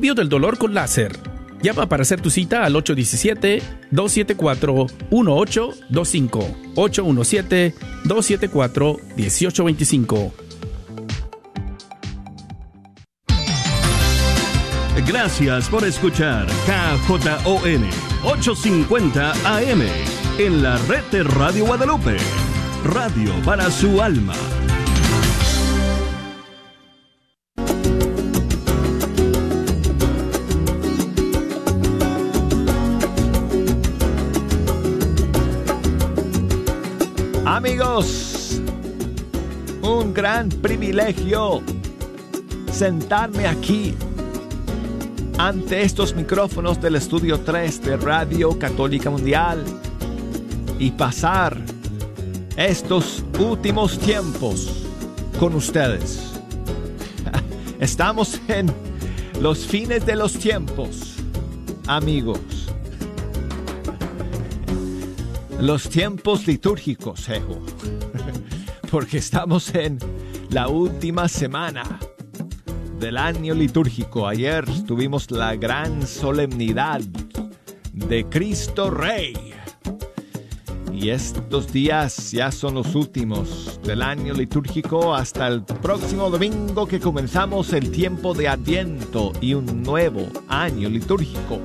Alivio del dolor con láser. Llama para hacer tu cita al 817-274-1825. 817-274-1825. Gracias por escuchar KJON 850 AM en la red de Radio Guadalupe. Radio para su alma. un gran privilegio sentarme aquí ante estos micrófonos del estudio 3 de Radio Católica Mundial y pasar estos últimos tiempos con ustedes. Estamos en los fines de los tiempos, amigos los tiempos litúrgicos, Ejo, porque estamos en la última semana del año litúrgico. Ayer tuvimos la gran solemnidad de Cristo Rey. Y estos días ya son los últimos del año litúrgico hasta el próximo domingo que comenzamos el tiempo de Adviento y un nuevo año litúrgico.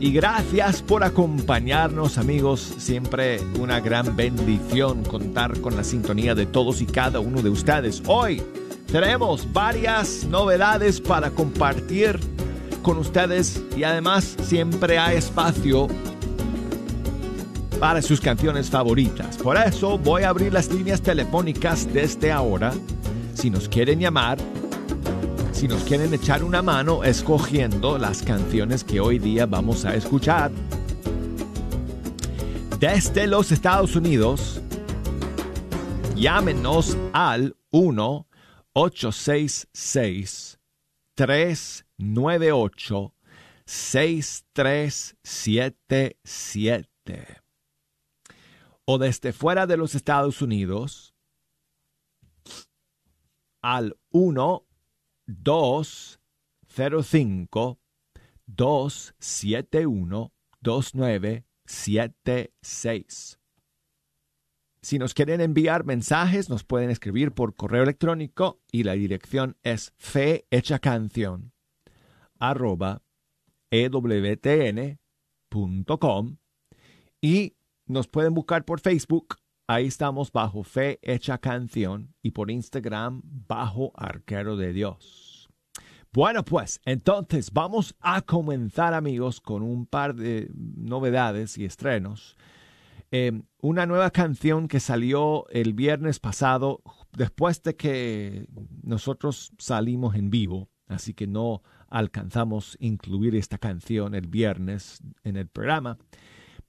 Y gracias por acompañarnos amigos, siempre una gran bendición contar con la sintonía de todos y cada uno de ustedes. Hoy tenemos varias novedades para compartir con ustedes y además siempre hay espacio para sus canciones favoritas. Por eso voy a abrir las líneas telefónicas desde ahora. Si nos quieren llamar, si nos quieren echar una mano escogiendo las canciones que hoy día vamos a escuchar. Desde los Estados Unidos, llámenos al 1 866 398 6377 o desde fuera de los Estados Unidos al 1 205 271 2976. Si nos quieren enviar mensajes, nos pueden escribir por correo electrónico y la dirección es fehechacanción arroba ewtn.com y nos pueden buscar por Facebook Ahí estamos bajo Fe Hecha Canción y por Instagram bajo Arquero de Dios. Bueno, pues entonces vamos a comenzar amigos con un par de novedades y estrenos. Em, una nueva canción que salió el viernes pasado después de que nosotros salimos en vivo, así que no alcanzamos a incluir esta canción el viernes en el programa.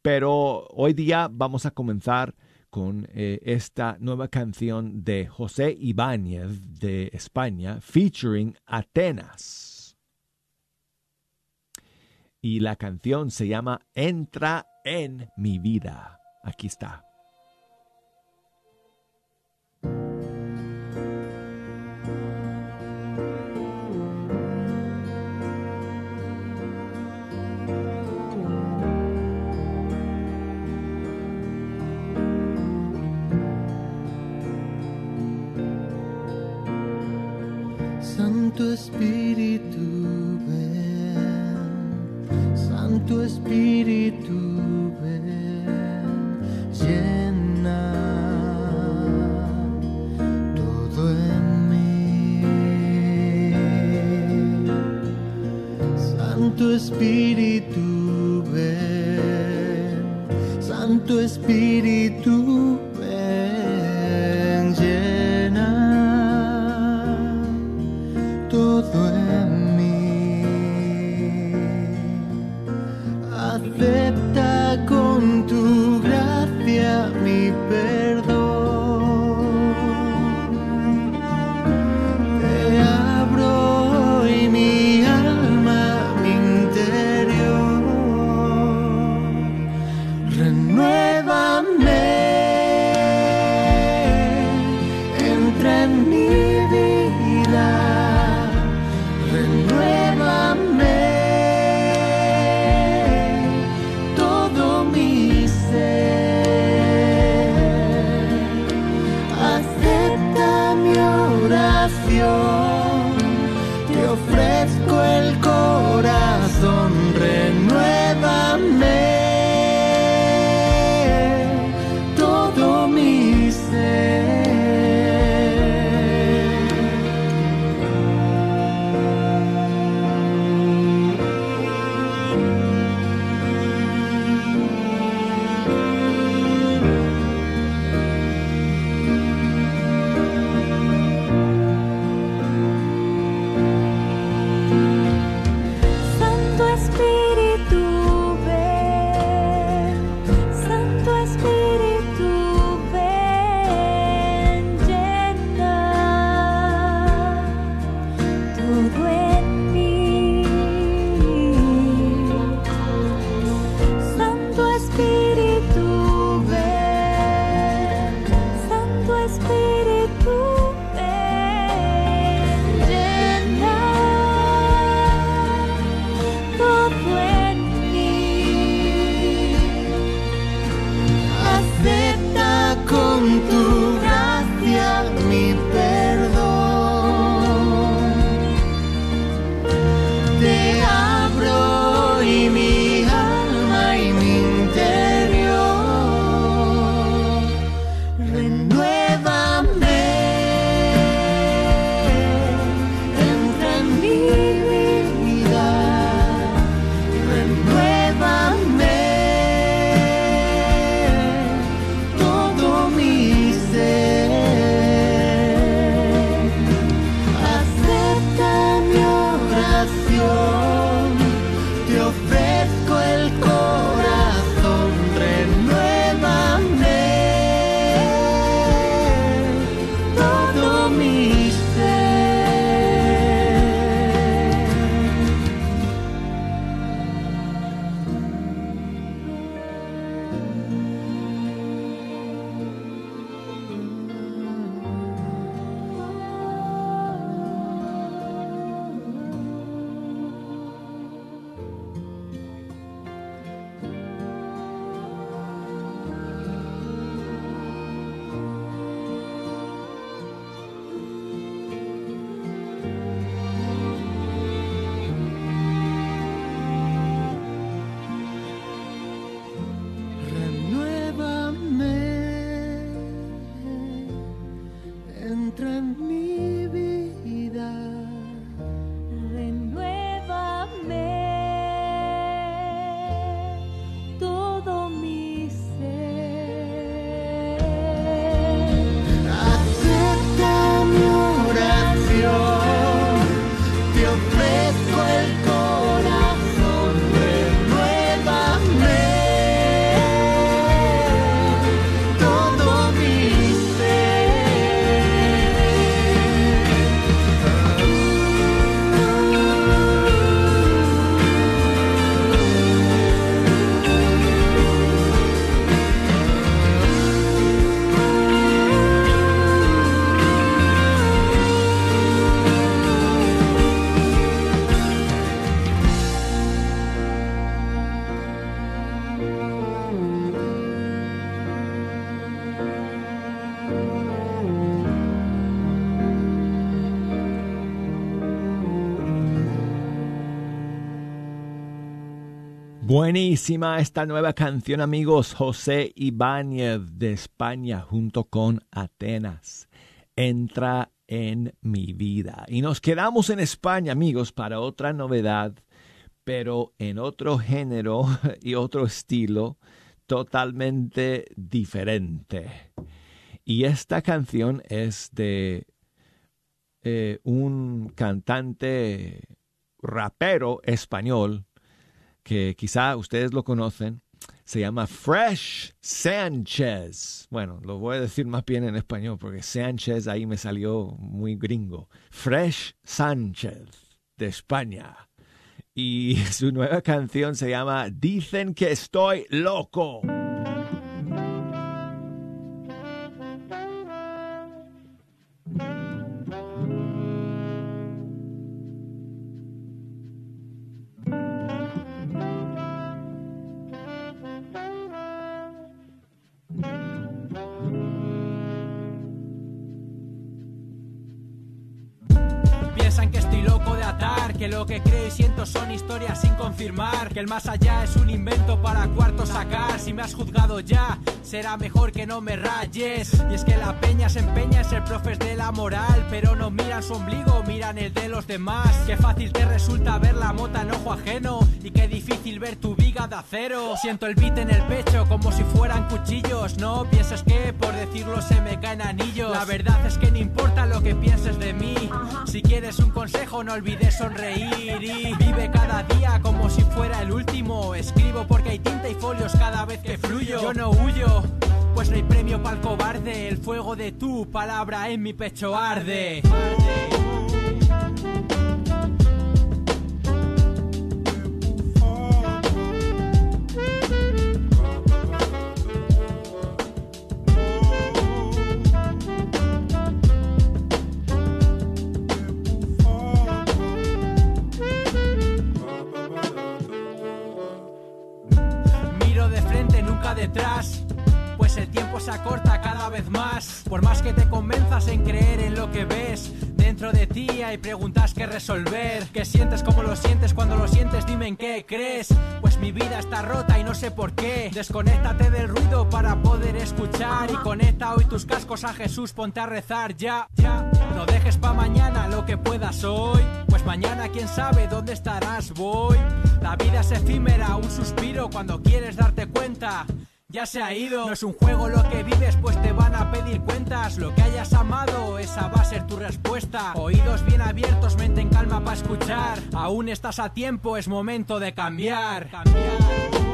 Pero hoy día vamos a comenzar con eh, esta nueva canción de José Ibáñez de España, featuring Atenas. Y la canción se llama Entra en mi vida. Aquí está. Santo Espíritu, ven. Santo Espíritu. Buenísima esta nueva canción, amigos. José Ibáñez de España junto con Atenas. Entra en mi vida. Y nos quedamos en España, amigos, para otra novedad, pero en otro género y otro estilo totalmente diferente. Y esta canción es de eh, un cantante rapero español que quizá ustedes lo conocen, se llama Fresh Sánchez. Bueno, lo voy a decir más bien en español porque Sánchez ahí me salió muy gringo. Fresh Sánchez de España. Y su nueva canción se llama Dicen que estoy loco. Que lo que creo y siento son historias sin confirmar. Que el más allá es un invento para cuarto sacar. Si me has juzgado ya, será mejor que no me rayes. Y es que la peña se empeña en ser profes de la moral. Pero no miran su ombligo, miran el de los demás. Qué fácil te resulta ver la mota en ojo ajeno. Y qué difícil ver tu viga de acero. Siento el beat en el pecho como si fueran cuchillos. No pienses que por decirlo se me caen anillos. La verdad es que no importa lo que pienses de mí. Si quieres un consejo, no olvides sonreír vive cada día como si fuera el último. Escribo porque hay tinta y folios cada vez que fluyo. Yo no huyo, pues no hay premio para el cobarde. El fuego de tu palabra en mi pecho arde. Pues el tiempo se acorta cada vez más. Por más que te convenzas en creer en lo que ves, dentro de ti hay preguntas que resolver. ¿Qué sientes? ¿Cómo lo sientes? Cuando lo sientes, dime en qué crees. Pues mi vida está rota y no sé por qué. Desconéctate del ruido para poder escuchar. Y conecta hoy tus cascos a Jesús, ponte a rezar ya. ya. No dejes pa' mañana lo que puedas hoy. Pues mañana quién sabe dónde estarás, voy. La vida es efímera, un suspiro cuando quieres darte cuenta ya se ha ido. No es un juego lo que vives, pues te van a pedir cuentas. Lo que hayas amado, esa va a ser tu respuesta. Oídos bien abiertos, mente en calma para escuchar. Aún estás a tiempo, es momento de cambiar. cambiar.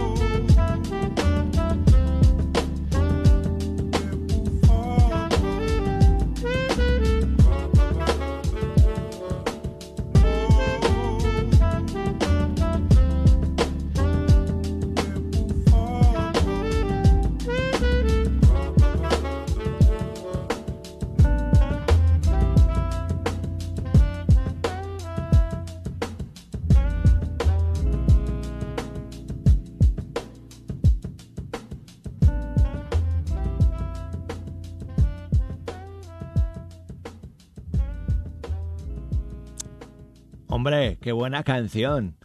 Hombre, qué buena canción.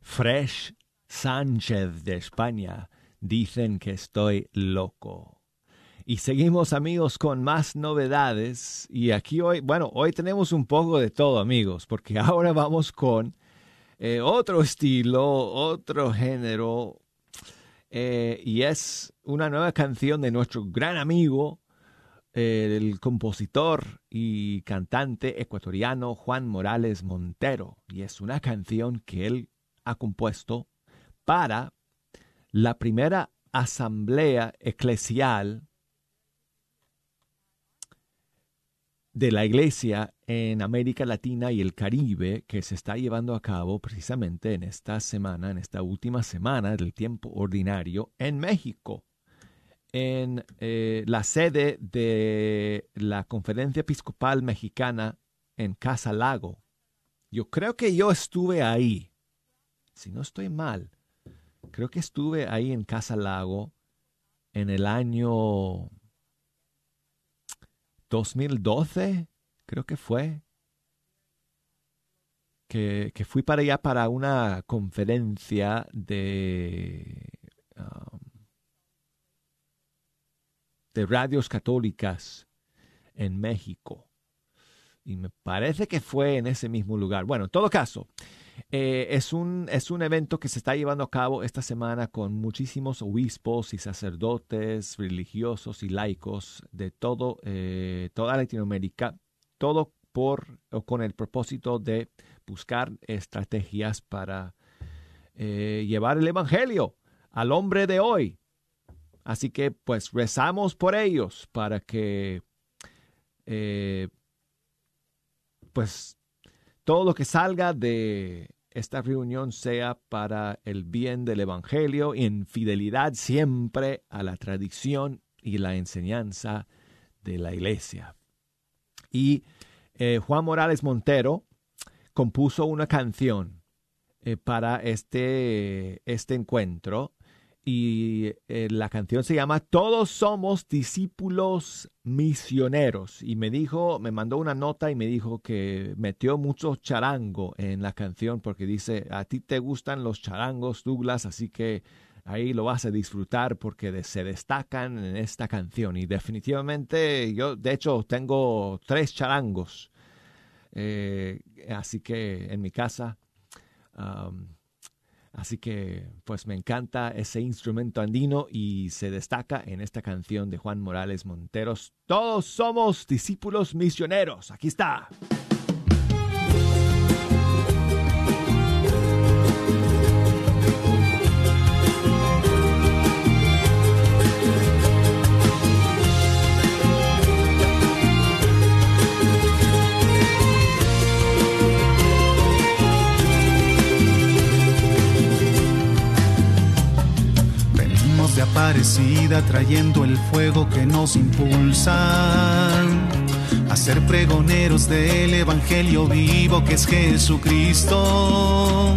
Fresh Sánchez de España. Dicen que estoy loco. Y seguimos amigos con más novedades. Y aquí hoy, bueno, hoy tenemos un poco de todo amigos, porque ahora vamos con eh, otro estilo, otro género. Eh, y es una nueva canción de nuestro gran amigo el compositor y cantante ecuatoriano Juan Morales Montero. Y es una canción que él ha compuesto para la primera asamblea eclesial de la iglesia en América Latina y el Caribe que se está llevando a cabo precisamente en esta semana, en esta última semana del tiempo ordinario en México en eh, la sede de la Conferencia Episcopal Mexicana en Casa Lago. Yo creo que yo estuve ahí. Si no estoy mal, creo que estuve ahí en Casa Lago en el año 2012, creo que fue, que, que fui para allá para una conferencia de, um, de radios católicas en México. Y me parece que fue en ese mismo lugar. Bueno, en todo caso, eh, es, un, es un evento que se está llevando a cabo esta semana con muchísimos obispos y sacerdotes religiosos y laicos de todo, eh, toda Latinoamérica, todo por o con el propósito de buscar estrategias para eh, llevar el Evangelio al hombre de hoy. Así que pues rezamos por ellos para que pues todo lo que salga de esta reunión sea para el bien del Evangelio en fidelidad siempre a la tradición y la enseñanza de la Iglesia. Y eh, Juan Morales Montero compuso una canción eh, para este, este encuentro y eh, la canción se llama Todos somos discípulos misioneros. Y me dijo, me mandó una nota y me dijo que metió mucho charango en la canción porque dice, a ti te gustan los charangos, Douglas, así que ahí lo vas a disfrutar porque se destacan en esta canción. Y definitivamente yo, de hecho, tengo tres charangos. Eh, así que en mi casa... Así que pues me encanta ese instrumento andino y se destaca en esta canción de Juan Morales Monteros. Todos somos discípulos misioneros. Aquí está. Trayendo el fuego que nos impulsa a ser pregoneros del Evangelio vivo que es Jesucristo.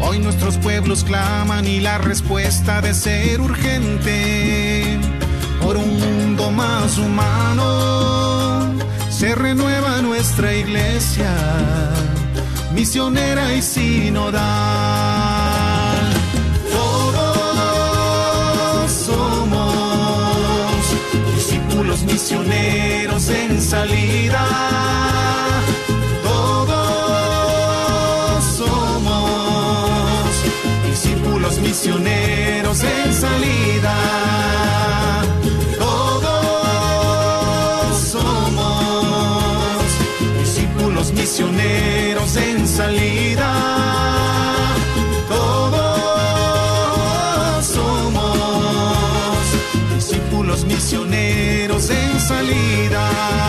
Hoy nuestros pueblos claman y la respuesta de ser urgente por un mundo más humano. Se renueva nuestra iglesia, misionera y sinodal misioneros en salida. Todos somos discípulos misioneros en salida. Todos somos discípulos misioneros en salida. Misioneros en salida.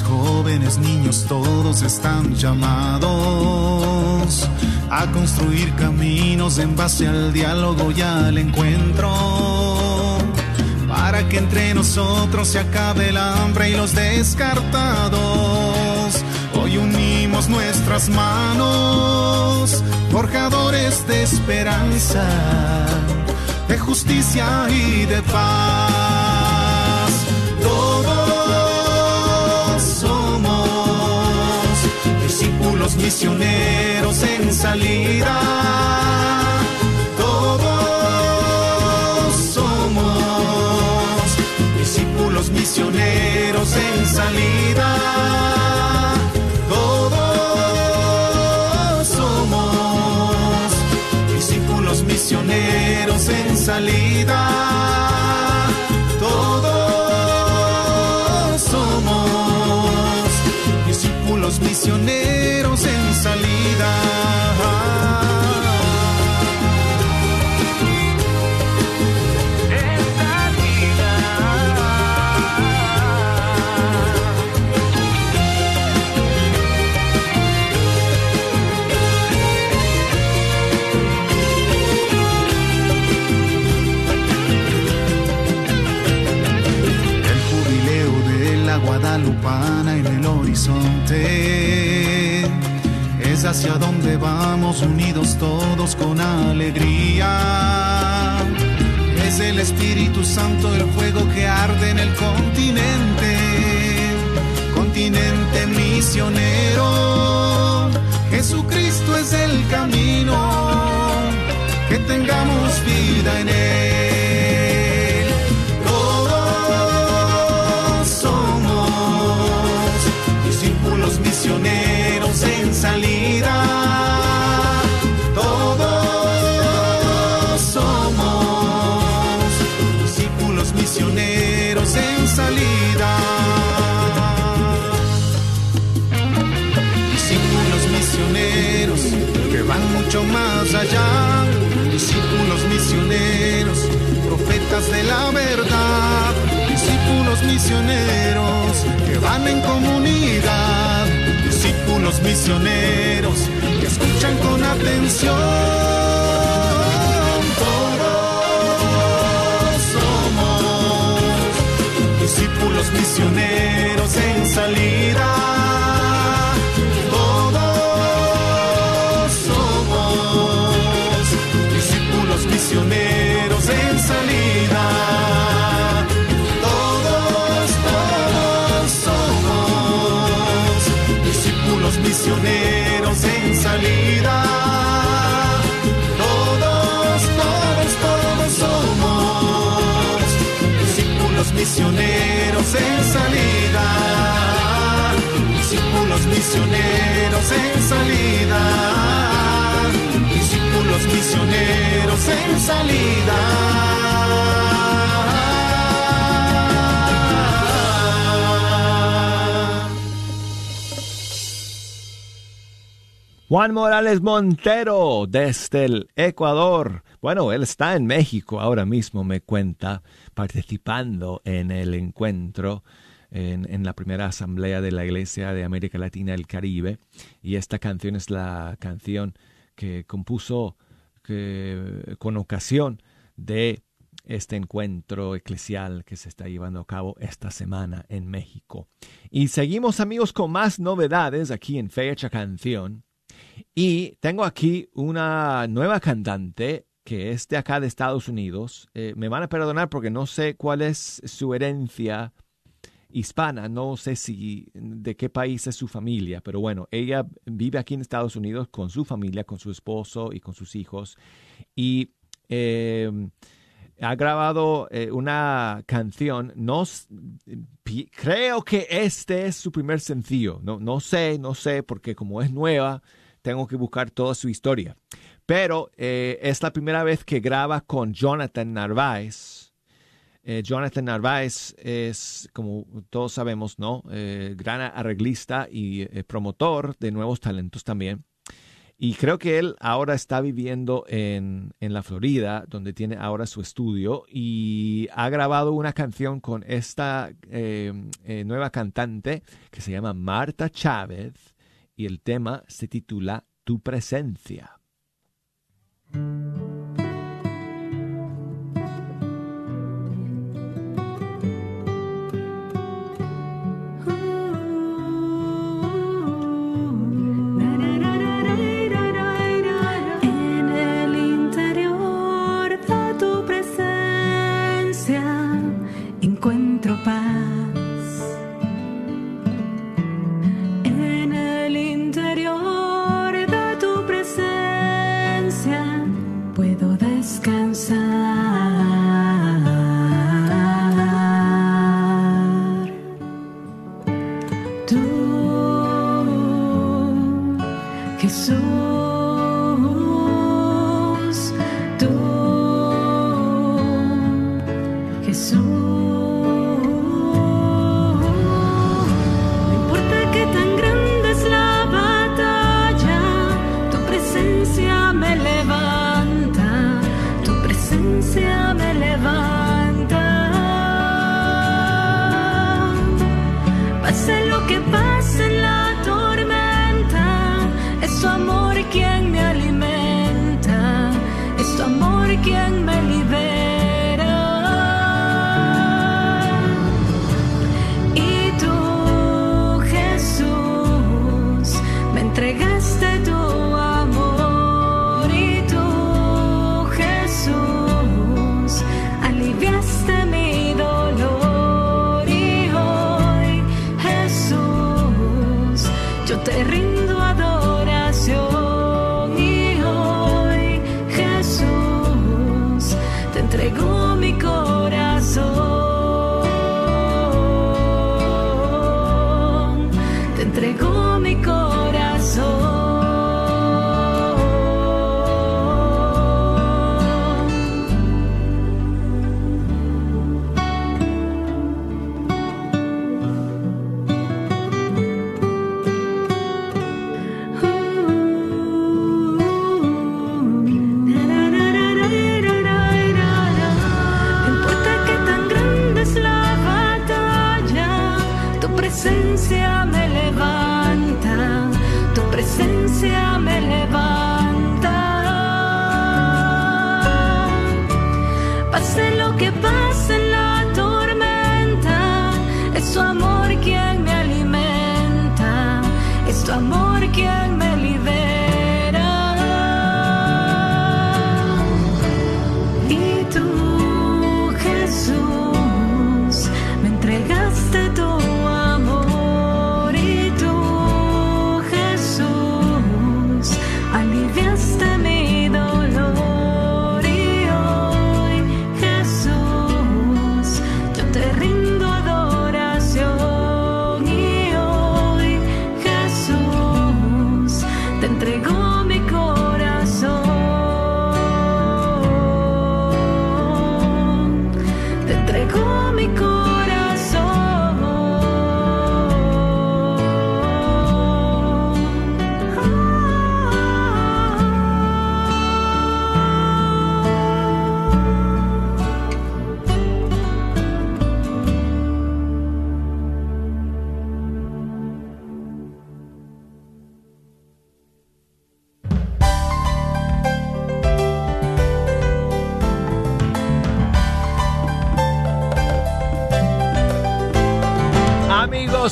jóvenes, niños, todos están llamados a construir caminos en base al diálogo y al encuentro. Para que entre nosotros se acabe el hambre y los descartados. Hoy unimos nuestras manos, forjadores de esperanza, de justicia y de paz. Todos discípulos misioneros en salida. Todos somos discípulos misioneros en salida. Todos somos discípulos misioneros en salida. Todos somos discípulos misioneros horizonte. Es hacia donde vamos unidos todos con alegría. Es el Espíritu Santo el fuego que arde en el continente. Continente misionero. Jesucristo es el camino. Que tengamos vida en él. De la verdad, discípulos misioneros que van en comunidad, discípulos misioneros que escuchan con atención. Todos somos discípulos misioneros en salida. En salida. Todos, todos somos discípulos misioneros en salida. Todos, todos, todos somos discípulos misioneros en salida. Discípulos misioneros en salida los misioneros en salida. Juan Morales Montero desde el Ecuador. Bueno, él está en México ahora mismo, me cuenta, participando en el encuentro en, en, la primera asamblea de la Iglesia de América Latina y el Caribe. Y esta canción es la canción que compuso con ocasión de este encuentro eclesial que se está llevando a cabo esta semana en México. Y seguimos amigos con más novedades aquí en Fecha Canción. Y tengo aquí una nueva cantante que es de acá de Estados Unidos. Eh, me van a perdonar porque no sé cuál es su herencia hispana, no sé si de qué país es su familia, pero bueno, ella vive aquí en Estados Unidos con su familia, con su esposo y con sus hijos y em, ha grabado eh, una canción, no, creo que este es su primer sencillo, no, no sé, no sé, porque como es nueva, tengo que buscar toda su historia. Pero eh, es la primera vez que graba con Jonathan Narváez, eh, Jonathan Narváez es, como todos sabemos, ¿no? Eh, gran arreglista y eh, promotor de nuevos talentos también. Y creo que él ahora está viviendo en, en, la Florida, donde tiene ahora su estudio, y ha grabado una canción con esta nueva cantante que se llama Marta Chávez, y el tema se titula Tu presencia.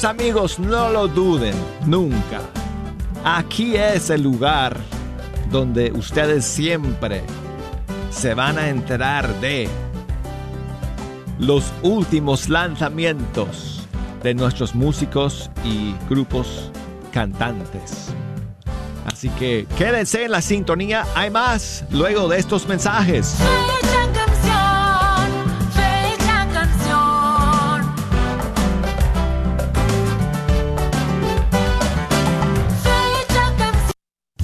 Amigos, no lo duden nunca. Aquí es el lugar donde ustedes siempre se van a enterar de los últimos lanzamientos de nuestros músicos y grupos cantantes. Así que quédense en la sintonía, hay más luego de estos mensajes.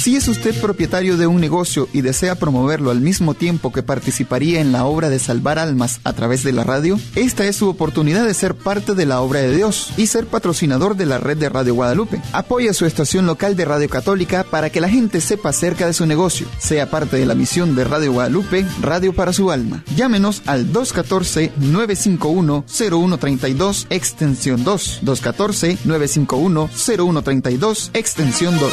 Si es usted propietario de un negocio y desea promoverlo al mismo tiempo que participaría en la obra de salvar almas a través de la radio, esta es su oportunidad de ser parte de la obra de Dios y ser patrocinador de la red de Radio Guadalupe. Apoya su estación local de Radio Católica para que la gente sepa acerca de su negocio. Sea parte de la misión de Radio Guadalupe, Radio para su alma. Llámenos al 214-951-0132, extensión 2. 214-951-0132, extensión 2.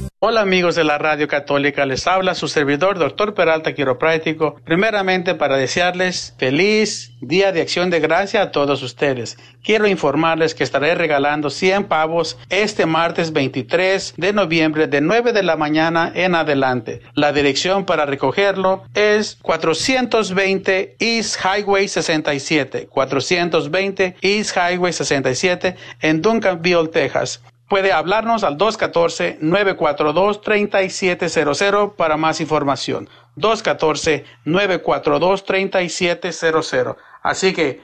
Hola amigos de la Radio Católica, les habla su servidor, doctor Peralta Quiropráctico, primeramente para desearles feliz Día de Acción de Gracia a todos ustedes. Quiero informarles que estaré regalando 100 pavos este martes 23 de noviembre de 9 de la mañana en adelante. La dirección para recogerlo es 420 East Highway 67, 420 East Highway 67 en Duncanville, Texas puede hablarnos al 214-942-3700 para más información. 214-942-3700. Así que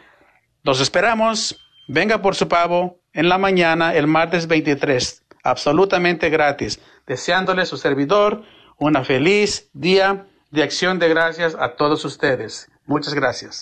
nos esperamos. Venga por su pavo en la mañana el martes 23. Absolutamente gratis. Deseándole su servidor una feliz día de acción de gracias a todos ustedes. Muchas gracias.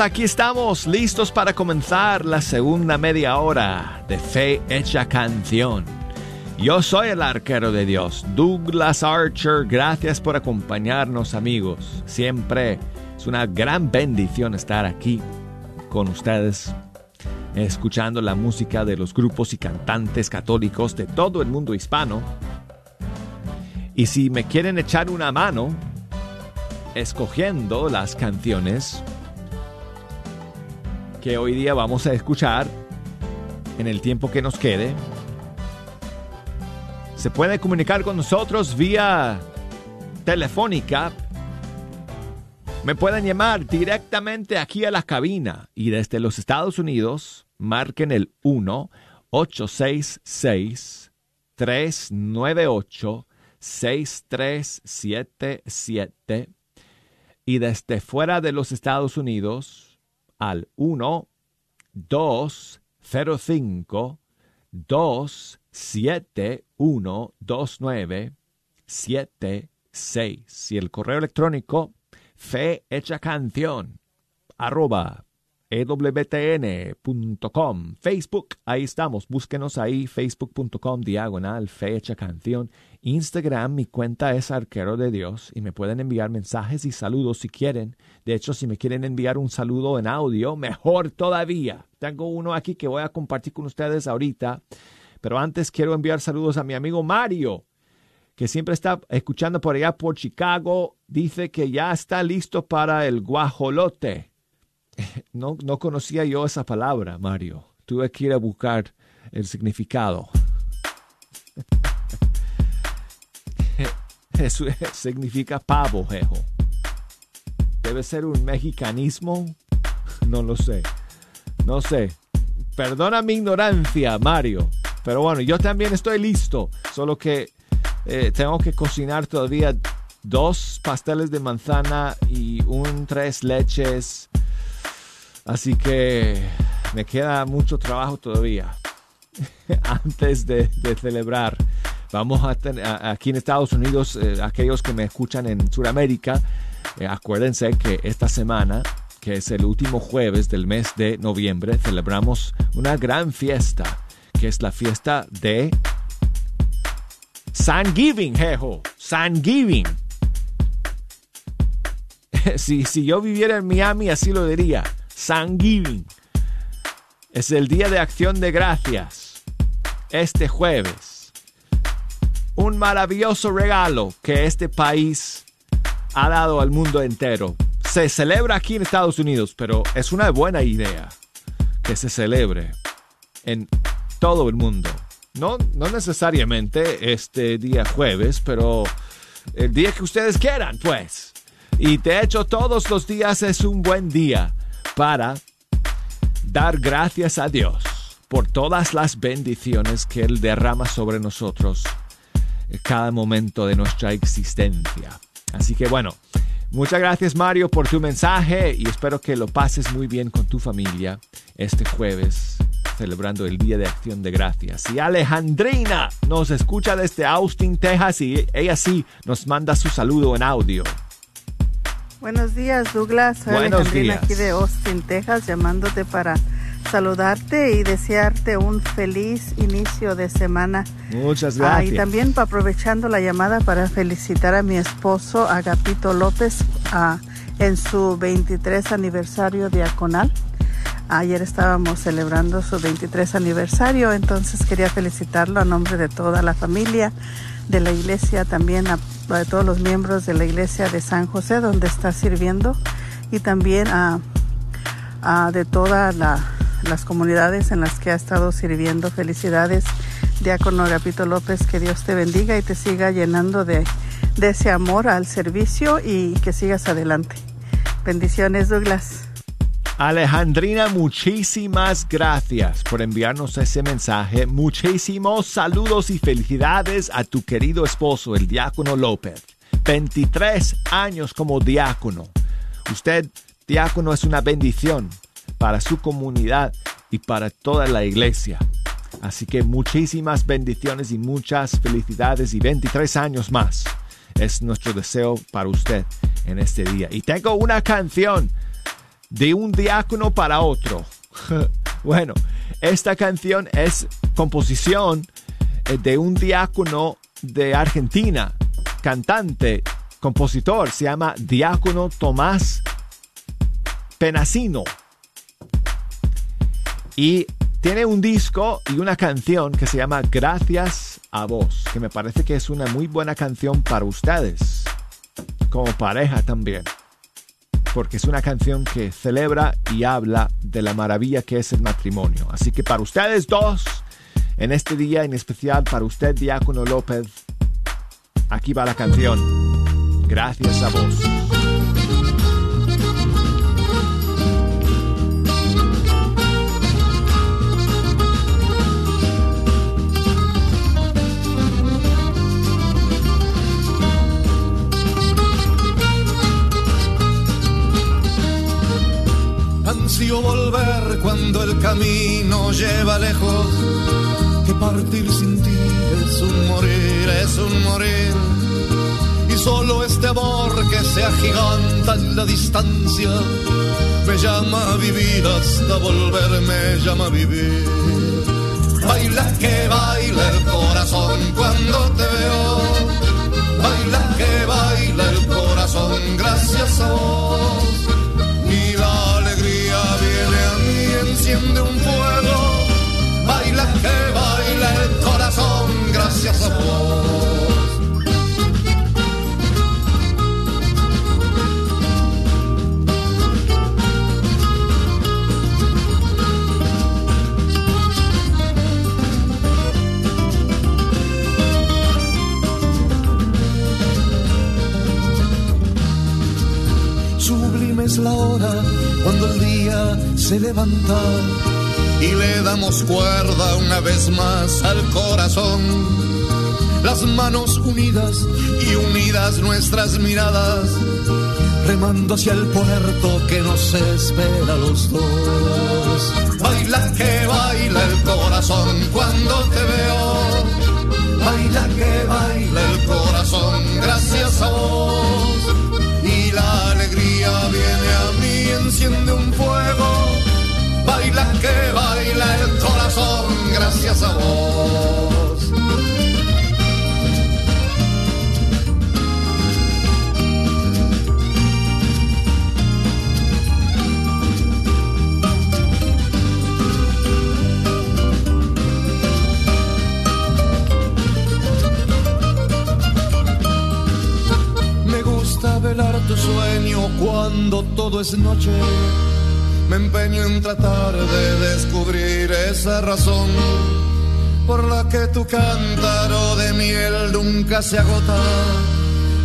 Aquí estamos listos para comenzar la segunda media hora de Fe Hecha Canción. Yo soy el arquero de Dios, Douglas Archer. Gracias por acompañarnos amigos. Siempre es una gran bendición estar aquí con ustedes, escuchando la música de los grupos y cantantes católicos de todo el mundo hispano. Y si me quieren echar una mano, escogiendo las canciones que hoy día vamos a escuchar en el tiempo que nos quede. Se puede comunicar con nosotros vía telefónica. Me pueden llamar directamente aquí a la cabina y desde los Estados Unidos marquen el 1 866 398 6377 y desde fuera de los Estados Unidos al 1 205 271 2976 y el correo electrónico fe hecha canción arroba ewtn.com Facebook, ahí estamos, búsquenos ahí, facebook.com diagonal fecha canción, Instagram, mi cuenta es arquero de Dios y me pueden enviar mensajes y saludos si quieren. De hecho, si me quieren enviar un saludo en audio, mejor todavía. Tengo uno aquí que voy a compartir con ustedes ahorita, pero antes quiero enviar saludos a mi amigo Mario, que siempre está escuchando por allá por Chicago, dice que ya está listo para el guajolote. No, no conocía yo esa palabra, Mario. Tuve que ir a buscar el significado. Eso significa pavo, jejo. Debe ser un mexicanismo. No lo sé. No sé. Perdona mi ignorancia, Mario. Pero bueno, yo también estoy listo. Solo que eh, tengo que cocinar todavía dos pasteles de manzana y un tres leches. Así que me queda mucho trabajo todavía antes de, celebrar. Vamos a tener aquí en Estados Unidos, eh, aquellos que me escuchan en Sudamérica, eh, acuérdense que esta semana, que es el último jueves del mes de noviembre, celebramos una gran fiesta, que es la fiesta de Thanksgiving, jejo, Thanksgiving. si, si yo viviera en Miami, así lo diría. Thanksgiving. Es el día de acción de gracias. Este jueves. Un maravilloso regalo que este país ha dado al mundo entero. Se celebra aquí en Estados Unidos, pero es una buena idea que se celebre en todo el mundo. No, no necesariamente este día jueves, pero el día que ustedes quieran, pues. Y de hecho todos los días es un buen día para dar gracias a Dios por todas las bendiciones que Él derrama sobre nosotros en cada momento de nuestra existencia. Así que bueno, muchas gracias Mario por tu mensaje y espero que lo pases muy bien con tu familia este jueves celebrando el Día de Acción de Gracias. Y Alejandrina nos escucha desde Austin, Texas y ella sí nos manda su saludo en audio. Buenos días, Douglas. Soy Buenos Alejandrina días. aquí de Austin, Texas, llamándote para saludarte y desearte un feliz inicio de semana. Muchas Ah, gracias. y también aprovechando la llamada para felicitar a mi esposo Agapito López ah, en su 23 aniversario diaconal. Ayer estábamos celebrando su 23 aniversario, entonces quería felicitarlo a nombre de toda la familia, de la iglesia, también a, todos los miembros de la iglesia de San José, donde está sirviendo, y también a, a de todas la- las comunidades en las que ha estado sirviendo. Felicidades, Diácono Agapito López, que Dios te bendiga y te siga llenando de, de ese amor al servicio y que sigas adelante. Bendiciones, Douglas. Alejandrina, muchísimas gracias por enviarnos ese mensaje. Muchísimos saludos y felicidades a tu querido esposo, el diácono López. 23 años como diácono. Usted, diácono, es una bendición para su comunidad y para toda la iglesia. Así que muchísimas bendiciones y muchas felicidades y 23 años más. Es nuestro deseo para usted en este día. Y tengo una canción de un diácono para otro. bueno, esta canción es composición eh, de un diácono de Argentina, cantante, compositor, se llama Diácono Tomás Penasino. Y tiene un disco y una canción que se llama Gracias a vos, que me parece que es una muy buena canción para ustedes, como pareja también porque es una canción que celebra y habla de la maravilla que es el matrimonio. Así que para ustedes dos, en este día en especial para usted, Diácono López, aquí va la canción. Gracias a vos. Ansio volver cuando el camino lleva lejos, que partir sin ti es un morir, es un morir. Y solo este amor que se agiganta en la distancia me llama a vivir hasta volver, me llama a vivir. Baila que baila el corazón cuando te veo. Baila que baila el corazón gracias a vos. Gracias a vos. Sublime es la hora cuando el día se levanta y le damos cuerda una vez más al corazón. Las manos unidas y unidas nuestras miradas, remando hacia el puerto que nos espera a los dos. Baila que baila el corazón cuando te veo. Baila que baila el corazón gracias a vos. Y la alegría viene a mí, enciende un fuego. Baila que baila el corazón gracias a vos. Cuando todo es noche. Me empeño en tratar de descubrir esa razón por la que tu cántaro de miel nunca se agota,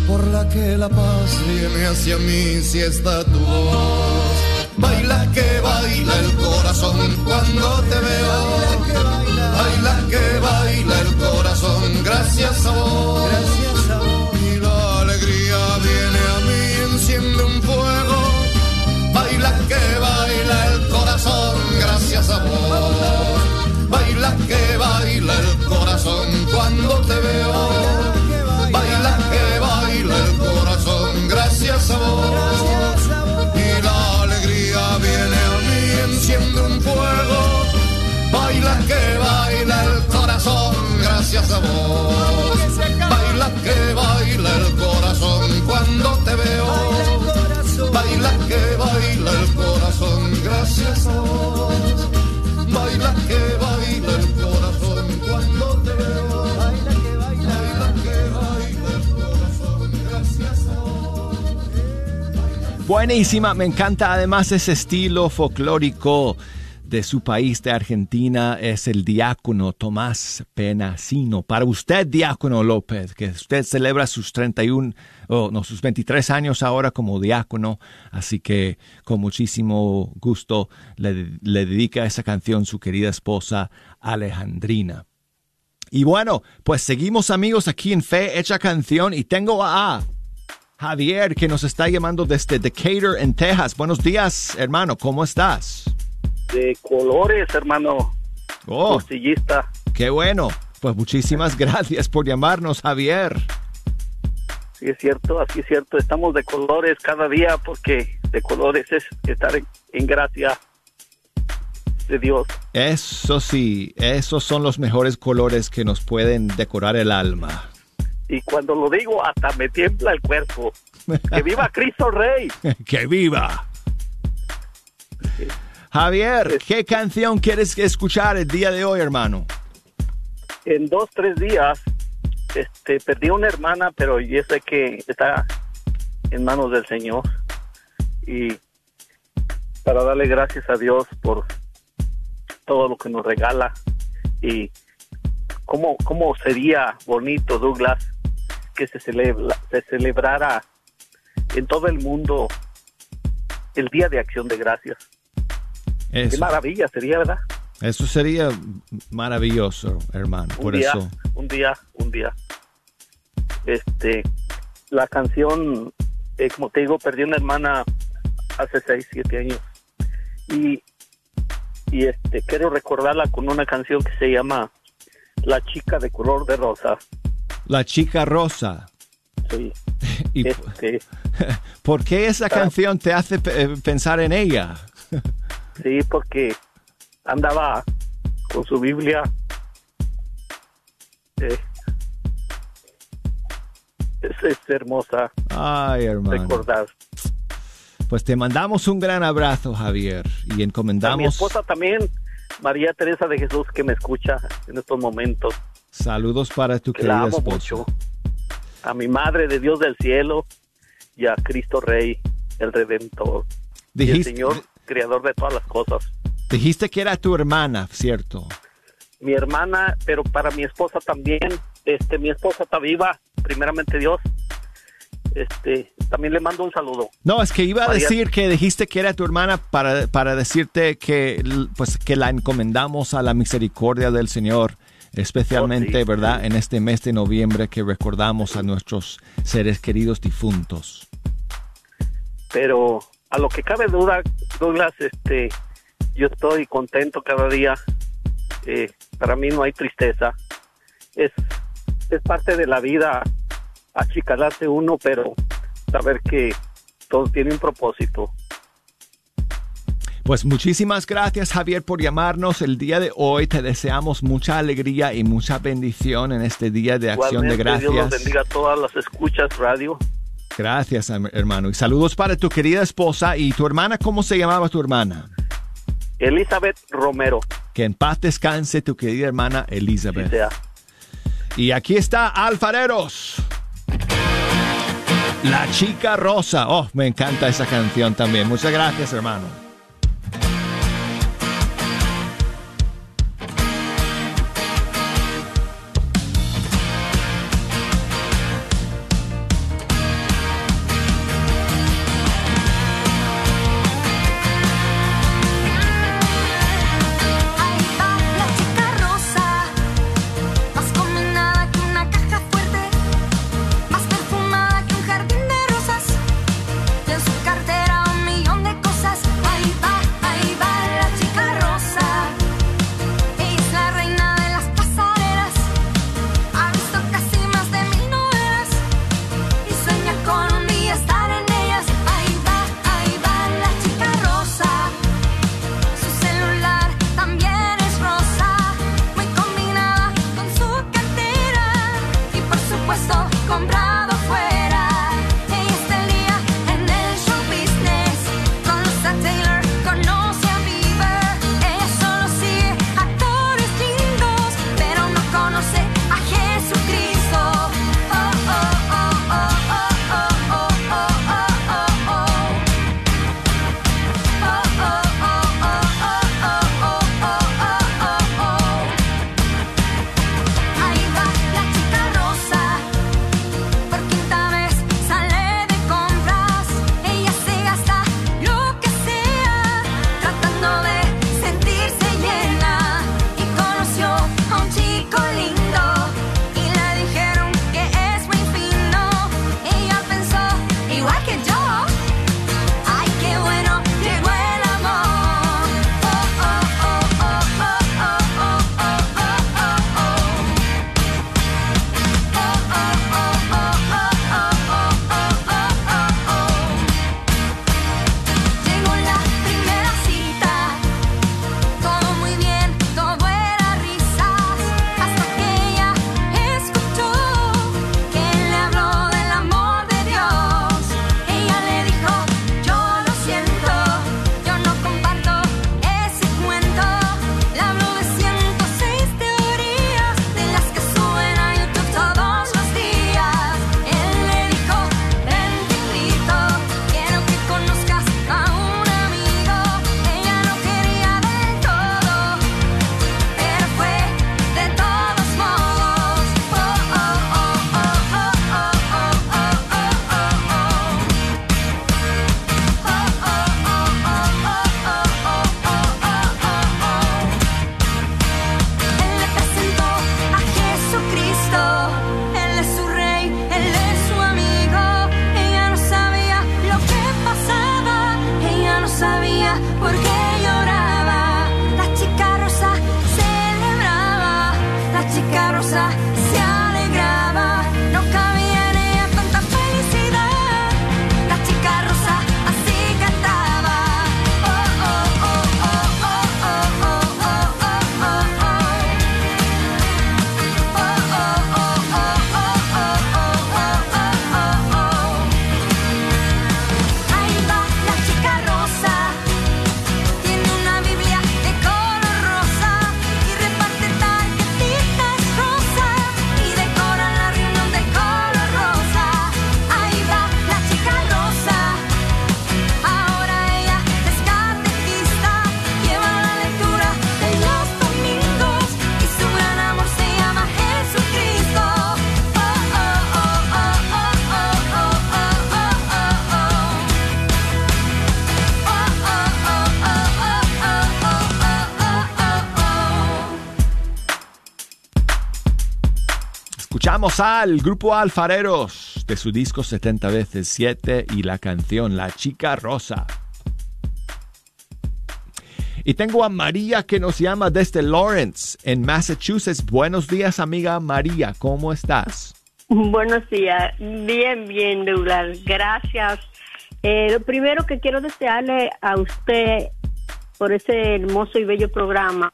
por la que la paz viene hacia mí si está tu voz. Baila que baila el corazón cuando te veo. Baila que baila el corazón gracias a vos. Baila que baila el corazón cuando te veo. Baila que baila el corazón gracias a vos. Y la alegría viene a mí, enciende un fuego. Baila que baila el corazón gracias a vos. Buenísima, me encanta además ese estilo folclórico de su país de Argentina es el diácono Tomás Penasino. Para usted, diácono López, que usted celebra sus 31, o no, sus 23 años ahora como diácono, así que con muchísimo gusto le, le dedica esa canción su querida esposa Alejandrina. Y bueno, pues seguimos amigos aquí en Fe Hecha Canción y tengo a Javier que nos está llamando desde Decatur en Texas. Buenos días, hermano, ¿cómo estás? de colores, hermano. Oh, Costillista. qué bueno. Pues muchísimas gracias por llamarnos, Javier. Sí, es cierto, así es cierto. Estamos de colores cada día porque de colores es estar en, en gracia de Dios. Eso sí, esos son los mejores colores que nos pueden decorar el alma. Y cuando lo digo, hasta me tiembla el cuerpo. ¡Que viva Cristo Rey! ¡Que viva! Javier, ¿qué canción quieres escuchar el día de hoy, hermano? En dos, tres días, este, perdí una hermana, pero yo sé que está en manos del Señor. Y para darle gracias a Dios por todo lo que nos regala. Y cómo, cómo sería bonito, Douglas, que se, celebra, se celebrara en todo el mundo el Día de Acción de Gracias. Qué Eso, maravilla sería, ¿verdad? eso sería maravilloso, hermano. Un Por día, eso. un día, un día. Este, la canción, eh, como te digo, perdí una hermana hace seis, siete años. Y, y este, quiero recordarla con una canción que se llama La chica de color de rosa. La chica rosa. Sí. ¿Y Este, por qué esa canción te hace eh, pensar en ella? sí, porque andaba con su Biblia. Eh, es, es hermosa Ay, hermano. recordar. Pues te mandamos un gran abrazo, Javier, y A mi encomendamos esposa también, María Teresa de Jesús, que me escucha en estos momentos. Saludos para tu Que querida esposa. mucho. A mi Madre de Dios del cielo y a Cristo Rey, el Redentor. Y el Dijiste, Señor, Creador de todas las cosas. dijiste que era tu hermana, ¿cierto? Mi hermana, pero para mi esposa también. Este, mi esposa está viva, primeramente Dios. Este, también le mando un saludo. No, es que iba a María- decir que dijiste que era tu hermana para, para decirte que, pues, que la encomendamos a la misericordia del Señor, especialmente, Oh, sí, ¿verdad? En este mes de noviembre que recordamos a nuestros seres queridos difuntos. pero a lo que cabe duda, Douglas, este, yo estoy contento cada día. Eh, para mí no hay tristeza. Es, es parte de la vida achicalarse uno, pero saber que todo tiene un propósito. Pues muchísimas gracias Javier por llamarnos el día de hoy. Te deseamos mucha alegría y mucha bendición en este día de acción de Igualmente, Dios los gracias. bendiga a todas las escuchas radio. Gracias, hermano. Y saludos para tu querida esposa y tu hermana. ¿Cómo se llamaba tu hermana? Elizabeth Romero. Que en paz descanse tu querida hermana Elizabeth. sea. Y aquí está Alfareros. La chica rosa. Oh, me encanta esa canción también. Muchas gracias, hermano. Escuchamos al grupo Alfareros de su disco 70 veces 7 y la canción La Chica Rosa. Y tengo a María que nos llama desde Lawrence, en Massachusetts. Buenos días, amiga María, ¿cómo estás? Buenos días, bien, bien, Douglas, gracias. Eh, lo primero que quiero desearle a usted por ese hermoso y bello programa,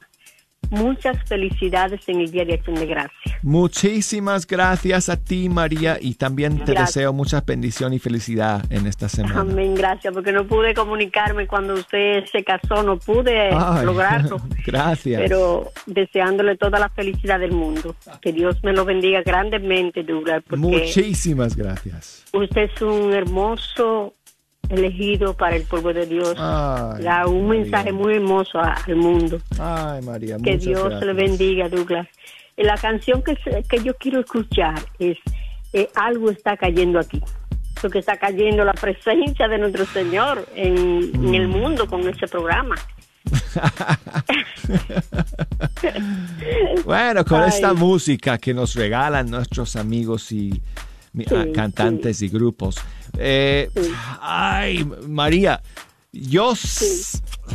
muchas felicidades en el Día de Acción de Gracias. Muchísimas gracias a ti, María, y también te Gracias. deseo mucha bendición y felicidad en esta semana. Amén, gracias, porque no pude comunicarme cuando usted se casó, no pude Ay, lograrlo. gracias. Pero deseándole toda la felicidad del mundo. Que Dios me lo bendiga grandemente, Douglas, porque Muchísimas gracias. usted es un hermoso elegido para el pueblo de Dios. Ay, da un María. mensaje muy hermoso a- al mundo. Ay, María, Que Dios gracias. le bendiga, Douglas. Y La canción que, que yo quiero escuchar es eh, Algo está cayendo aquí. Porque está cayendo la presencia de nuestro Señor en, en el Mm. mundo con ese programa. Bueno, con Ay. esta música que nos regalan nuestros amigos y Sí, ah, cantantes y grupos. Eh, Ay, María, yo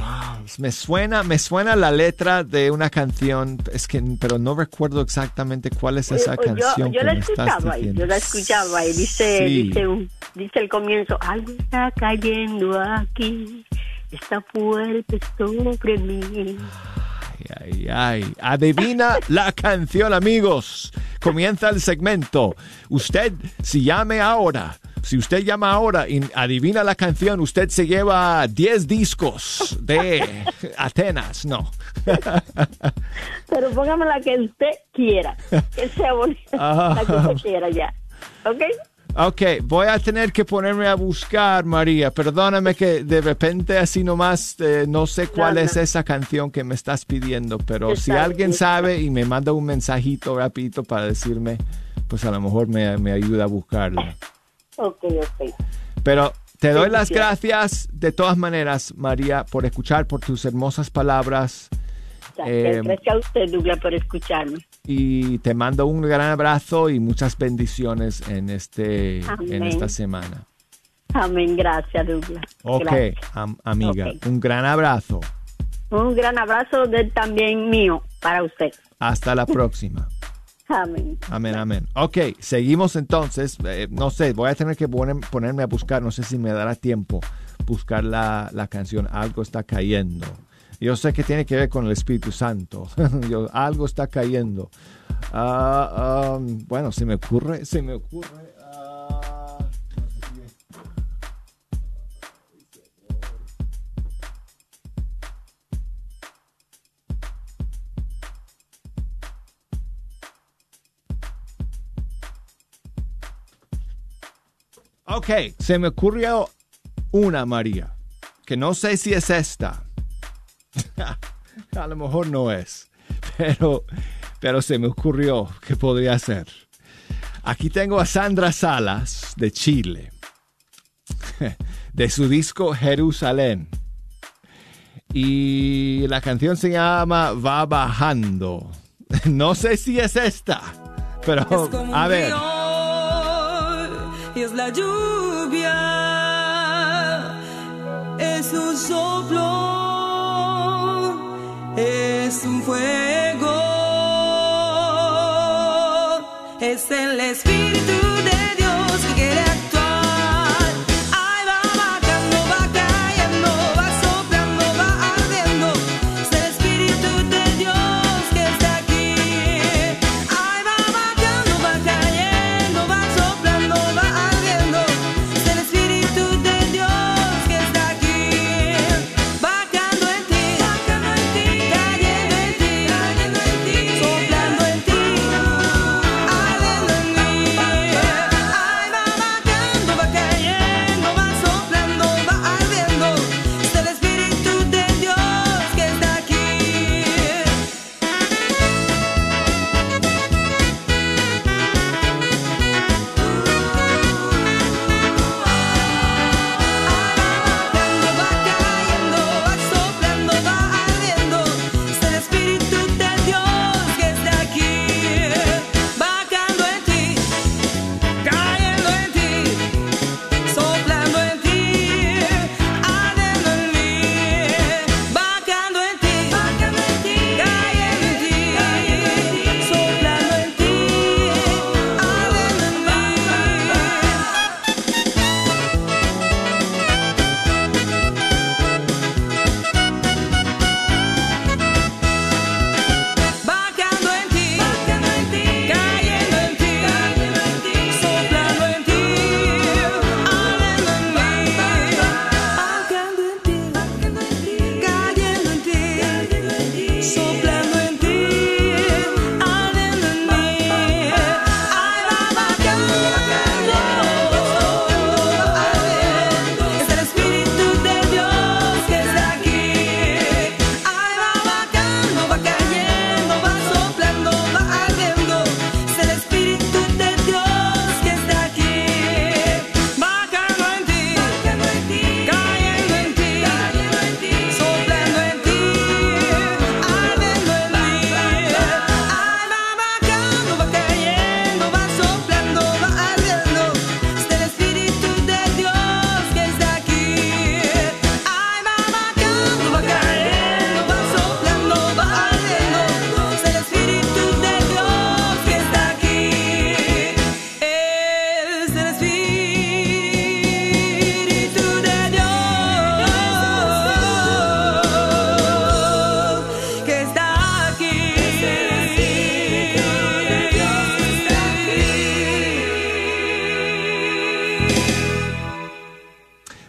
ah, me suena, me suena la letra de una canción, es que, pero no recuerdo exactamente cuál es esa Eh, yo, canción yo que la me escuchaba diciendo. yo la escuchaba ahí. Dice, dice, un- dice el comienzo, algo está cayendo aquí, está fuerte sobre mí. Ay, ay, adivina la canción, amigos. Comienza el segmento. Usted, si llame ahora, si usted llama ahora y adivina la canción, usted se lleva 10 discos de Atenas, no. Pero póngame la que usted quiera, que sea bonita, Ah. la que usted quiera ya. ¿Ok? Ok, voy a tener que ponerme a buscar, María. Perdóname que de repente así nomás eh, no sé cuál No, es esa canción que me estás pidiendo, pero Está si alguien sabe y me manda un mensajito rapidito para decirme, pues a lo mejor me, me ayuda a buscarla. Ok, ok. Pero te doy las gracias de todas maneras, María, por escuchar, por tus hermosas palabras. Gracias, Eh, gracias a usted, Douglas, por escucharme. Y te mando un gran abrazo y muchas bendiciones en, este, en esta semana. Amén, gracias, Douglas. Ok, Gracias. am- amiga, un gran abrazo. Un gran abrazo de, también mío para usted. Hasta la próxima. Amén. Amén, amén. Ok, seguimos entonces. Eh, no sé, voy a tener que poner- ponerme a buscar, no sé si me dará tiempo buscar la, la canción Algo está cayendo. Yo sé que tiene que ver con el Espíritu Santo. Yo- algo está cayendo. Ah, um, bueno, se me ocurre, se me ocurre. ah, Ok, se me ocurrió una, María, que no sé si es esta. A lo mejor no es, pero, pero se me ocurrió que podría ser. Aquí tengo a Sandra Salas de Chile, de su disco Jerusalén. Y la canción se llama Va bajando. No sé si es esta, pero Es como un a ver. río, y es la lluvia, es un soplo, es un fuego, es el Espíritu.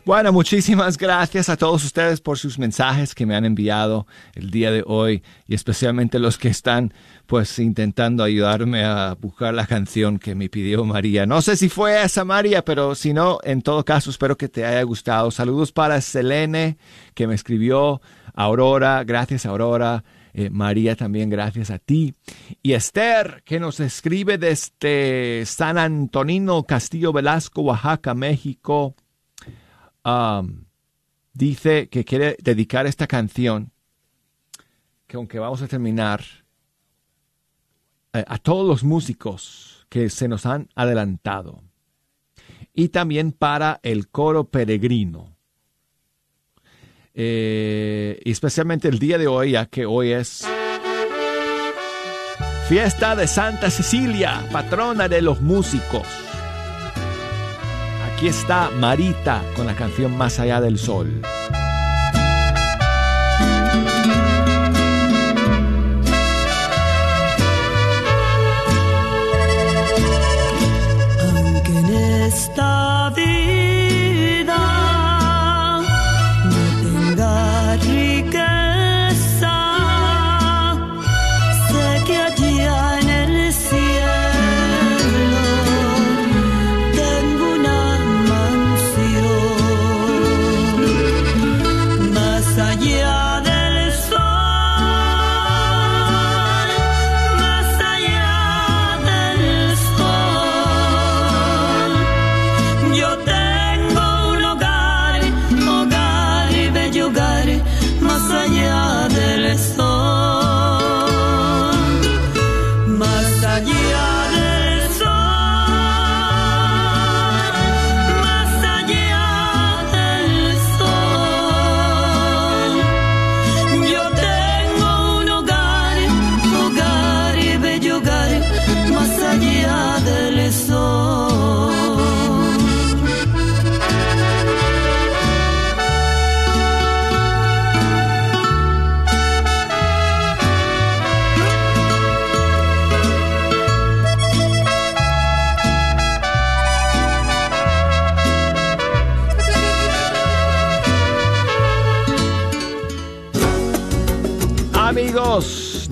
Bueno, muchísimas gracias a todos ustedes por sus mensajes que me han enviado el día de hoy y especialmente los que están pues intentando ayudarme a buscar la canción que me pidió María. No sé si fue esa María, pero si no, en todo caso espero que te haya gustado. Saludos para Selene que me escribió, Aurora, gracias Aurora. Eh, María también gracias a ti. Y Esther, que nos escribe desde San Antonino, Castillo Velasco, Oaxaca, México. Dice que quiere dedicar esta canción, que aunque vamos a terminar, eh, a todos los músicos que se nos han adelantado. Y también para el coro peregrino. Eh, especialmente el día de hoy, ya que hoy es fiesta de Santa Cecilia, patrona de los músicos. Aquí está Marita con la canción Más allá del sol.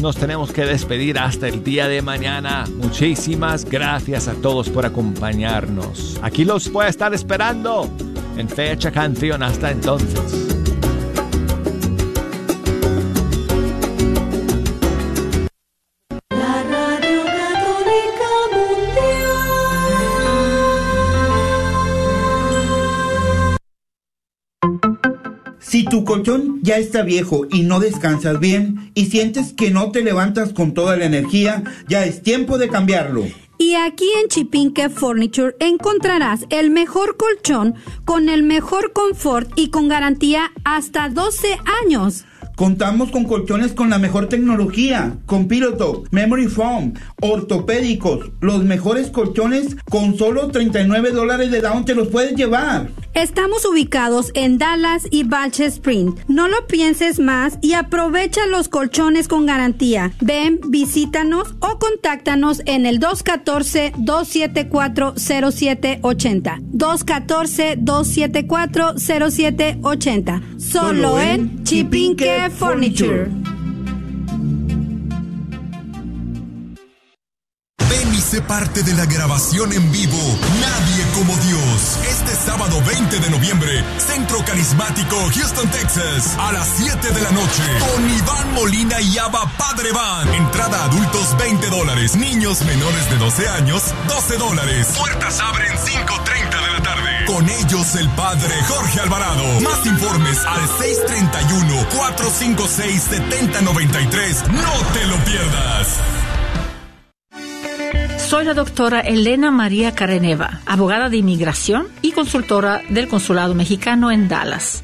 Nos tenemos que despedir hasta el día de mañana. Muchísimas gracias a todos por acompañarnos. Aquí los voy a estar esperando en fecha canción. Hasta entonces. Tu colchón ya está viejo y no descansas bien y sientes que no te levantas con toda la energía, ya es tiempo de cambiarlo. Y aquí en Chipinque Furniture encontrarás el mejor colchón con el mejor confort y con garantía hasta 12 años. Contamos con colchones con la mejor tecnología, con Piloto, Memory Foam, ortopédicos, los mejores colchones con solo 39 dólares de down te los puedes llevar. Estamos ubicados en Dallas y Balch Spring. No lo pienses más y aprovecha los colchones con garantía. Ven, visítanos o contáctanos en el 214-274-0780. 214-274-0780. Solo en Chipinque Furniture. Ven y sé parte de la grabación en vivo Nadie como Dios. Este sábado 20 de noviembre, Centro Carismático Houston, Texas, a las 7 de la noche, con Iván Molina y Abba Padre Van. Entrada adultos 20 dólares, niños menores de 12 años 12 dólares. Puertas abren 5.30 de la. Con ellos el Padre Jorge Alvarado. Más informes al 631-456-7093. No te lo pierdas. Soy la doctora Elena María Careneva, abogada de inmigración y consultora del Consulado Mexicano en Dallas.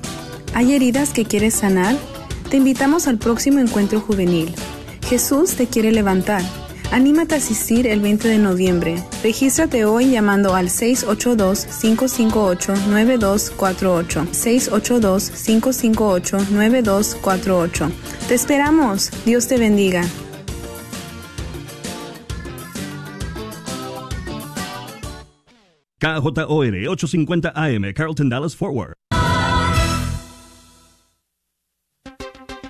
¿Hay heridas que quieres sanar? Te invitamos al próximo encuentro juvenil. Jesús te quiere levantar. Anímate a asistir el 20 de noviembre. Regístrate hoy llamando al 682-558-9248. 682-558-9248. Te esperamos. Dios te bendiga. KJOR 850 AM, Carlton Dallas Forward.